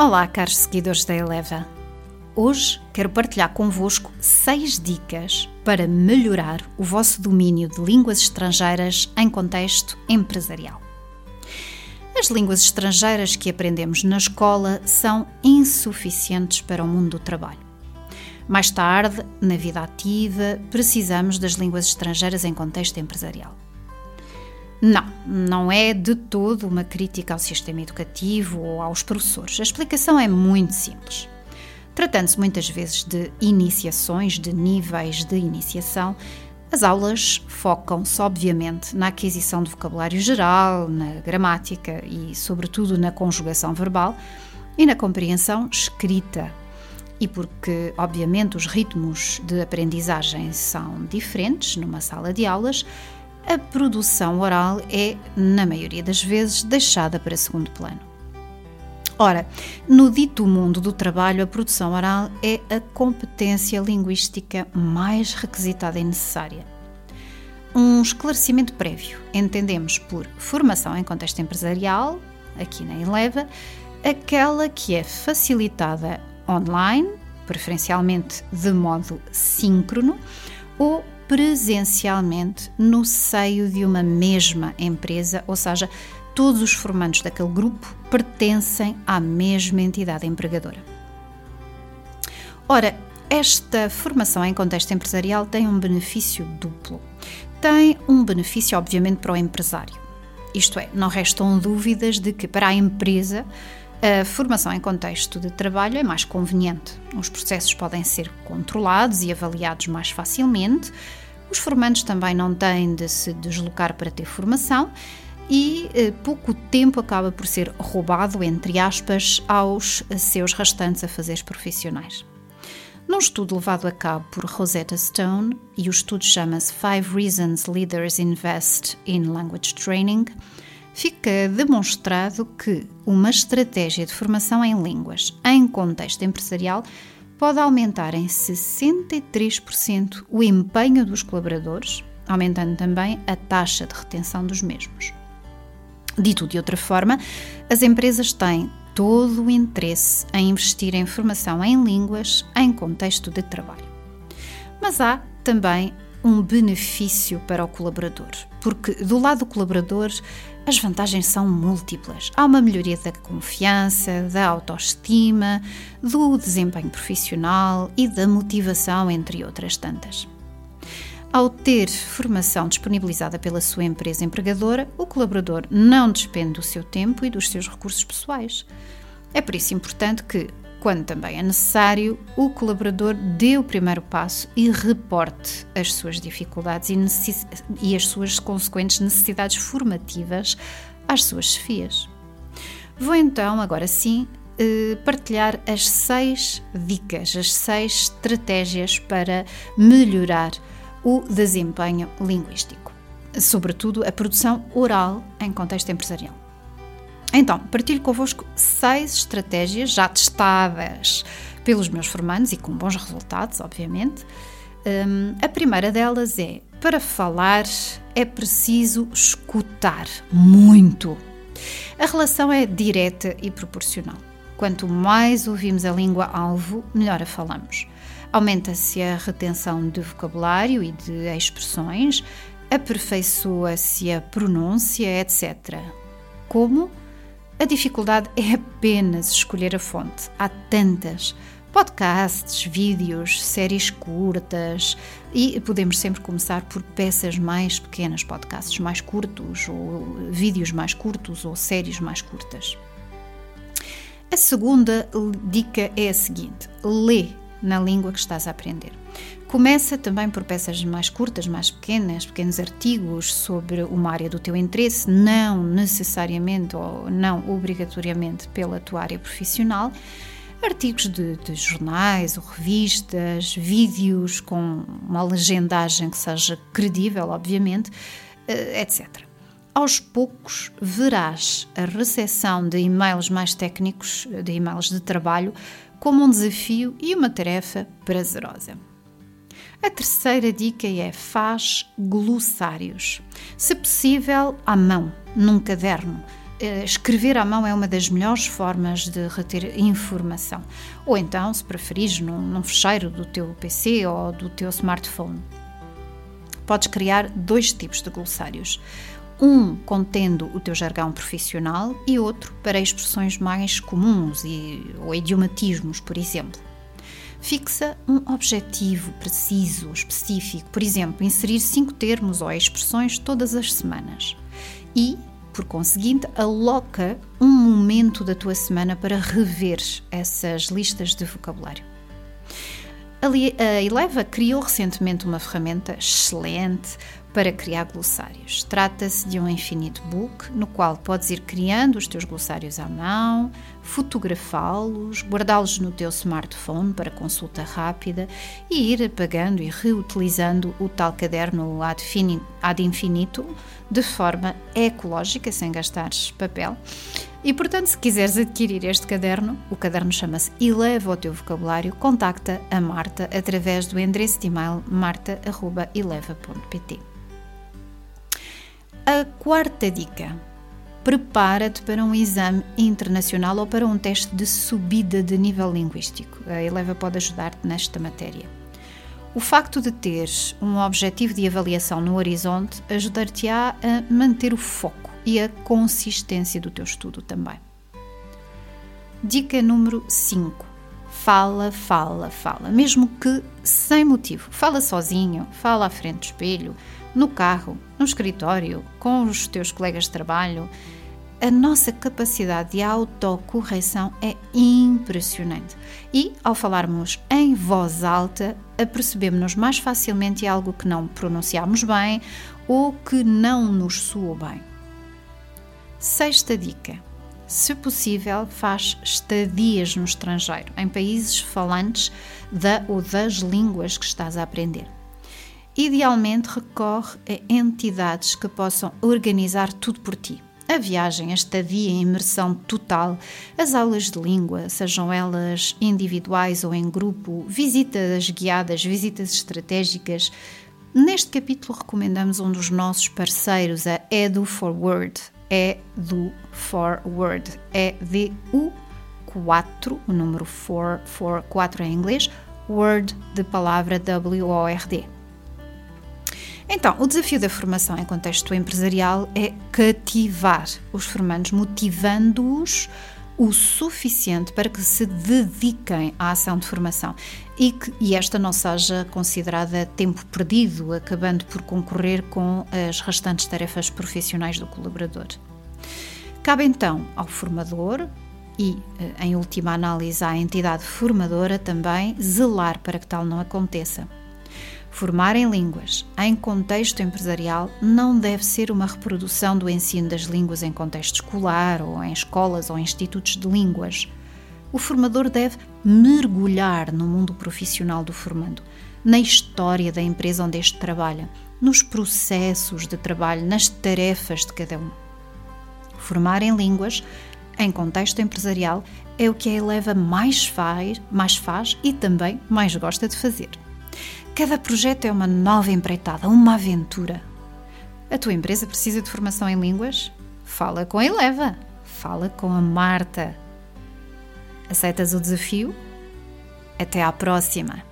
Olá, caros seguidores da Eleva. Hoje quero partilhar convosco seis dicas para melhorar o vosso domínio de línguas estrangeiras em contexto empresarial. As línguas estrangeiras que aprendemos na escola são insuficientes para o mundo do trabalho. Mais tarde, na vida ativa, precisamos das línguas estrangeiras em contexto empresarial. Não, não é de todo uma crítica ao sistema educativo ou aos professores. A explicação é muito simples. Tratando-se muitas vezes de iniciações, de níveis de iniciação, as aulas focam-se, obviamente, na aquisição de vocabulário geral, na gramática e, sobretudo, na conjugação verbal e na compreensão escrita. E porque, obviamente, os ritmos de aprendizagem são diferentes numa sala de aulas, a produção oral é, na maioria das vezes, deixada para segundo plano. Ora, no dito mundo do trabalho, a produção oral é a competência linguística mais requisitada e necessária. Um esclarecimento prévio entendemos por formação em contexto empresarial, aqui na Eleva, aquela que é facilitada online, preferencialmente de modo síncrono, ou presencialmente no seio de uma mesma empresa, ou seja, todos os formandos daquele grupo pertencem à mesma entidade empregadora. Ora, esta formação em contexto empresarial tem um benefício duplo. Tem um benefício, obviamente, para o empresário. Isto é, não restam dúvidas de que para a empresa a formação em contexto de trabalho é mais conveniente. Os processos podem ser controlados e avaliados mais facilmente. Os formandos também não têm de se deslocar para ter formação e eh, pouco tempo acaba por ser roubado, entre aspas, aos seus restantes afazeres profissionais. Num estudo levado a cabo por Rosetta Stone, e o estudo chama-se Five Reasons Leaders Invest in Language Training, fica demonstrado que uma estratégia de formação em línguas em contexto empresarial pode aumentar em 63% o empenho dos colaboradores, aumentando também a taxa de retenção dos mesmos. Dito de outra forma, as empresas têm todo o interesse em investir em formação em línguas em contexto de trabalho. Mas há também um benefício para o colaborador, porque do lado do colaborador as vantagens são múltiplas. Há uma melhoria da confiança, da autoestima, do desempenho profissional e da motivação, entre outras tantas. Ao ter formação disponibilizada pela sua empresa empregadora, o colaborador não despende do seu tempo e dos seus recursos pessoais. É por isso importante que, quando também é necessário, o colaborador dê o primeiro passo e reporte as suas dificuldades e, e as suas consequentes necessidades formativas às suas chefias. Vou então, agora sim, eh, partilhar as seis dicas, as seis estratégias para melhorar o desempenho linguístico, sobretudo a produção oral em contexto empresarial. Então, partilho convosco seis estratégias já testadas pelos meus formandos e com bons resultados, obviamente. Um, a primeira delas é: para falar é preciso escutar muito. A relação é direta e proporcional. Quanto mais ouvimos a língua-alvo, melhor a falamos. Aumenta-se a retenção de vocabulário e de expressões, aperfeiçoa-se a pronúncia, etc. Como? A dificuldade é apenas escolher a fonte. Há tantas. Podcasts, vídeos, séries curtas e podemos sempre começar por peças mais pequenas, podcasts mais curtos, ou vídeos mais curtos, ou séries mais curtas. A segunda dica é a seguinte: lê na língua que estás a aprender. Começa também por peças mais curtas, mais pequenas, pequenos artigos sobre uma área do teu interesse, não necessariamente ou não obrigatoriamente pela tua área profissional. Artigos de, de jornais ou revistas, vídeos com uma legendagem que seja credível, obviamente, eh, etc aos poucos verás a recepção de e-mails mais técnicos, de e-mails de trabalho, como um desafio e uma tarefa prazerosa. A terceira dica é faz glossários. Se possível, à mão, num caderno. eh, escrever à mão é uma das melhores formas de reter informação. Ou então, se preferires, num, num fecheiro do teu PC ou do teu smartphone. Podes criar dois tipos de glossários. Um contendo o teu jargão profissional e outro para expressões mais comuns e, ou idiomatismos, por exemplo. Fixa um objetivo preciso, específico, por exemplo, inserir cinco termos ou expressões todas as semanas. E por conseguinte, aloca um momento da tua semana para rever essas listas de vocabulário. A Eleva criou recentemente uma ferramenta excelente para criar glossários. Trata-se de um Infinite Book, no qual podes ir criando os teus glossários à mão, fotografá-los, guardá-los no teu smartphone para consulta rápida e ir apagando e reutilizando o tal caderno ad infinito de forma ecológica, sem gastares papel. E portanto, se quiseres adquirir este caderno, o caderno chama-se Eleva o teu vocabulário, contacta a Marta através do endereço de e-mail marta.eleva.pt. A quarta dica: prepara-te para um exame internacional ou para um teste de subida de nível linguístico. A Eleva pode ajudar-te nesta matéria. O facto de teres um objetivo de avaliação no horizonte ajudar-te-á a manter o foco e a consistência do teu estudo também. Dica número 5. Fala, fala, fala, mesmo que sem motivo. Fala sozinho, fala à frente do espelho, no carro, no escritório, com os teus colegas de trabalho. A nossa capacidade de autocorreção é impressionante. E, ao falarmos em voz alta, apercebemos-nos mais facilmente algo que não pronunciamos bem ou que não nos soou bem. Sexta dica: se possível, faz estadias no estrangeiro, em países falantes da ou das línguas que estás a aprender. Idealmente, recorre a entidades que possam organizar tudo por ti. A viagem, a estadia em imersão total, as aulas de língua, sejam elas individuais ou em grupo, visitas guiadas, visitas estratégicas. Neste capítulo recomendamos um dos nossos parceiros, a Edu Forward. Edu Forward. É de U4, o número 4, 4 em inglês, Word de palavra W-O-R-D. Então, o desafio da formação em contexto empresarial é cativar os formandos, motivando-os o suficiente para que se dediquem à ação de formação e que e esta não seja considerada tempo perdido, acabando por concorrer com as restantes tarefas profissionais do colaborador. Cabe então ao formador e, eh, em última análise, à entidade formadora também zelar para que tal não aconteça. Formar em línguas em contexto empresarial não deve ser uma reprodução do ensino das línguas em contexto escolar ou em escolas ou institutos de línguas. O formador deve mergulhar no mundo profissional do formando, na história da empresa onde este trabalha, nos processos de trabalho, nas tarefas de cada um. Formar em línguas em contexto empresarial é o que a Eleva mais faz, mais faz e também mais gosta de fazer. Cada projeto é uma nova empreitada, uma aventura. A tua empresa precisa de formação em línguas? Fala com a Eleva, fala com a Marta. Aceitas o desafio? Até à próxima!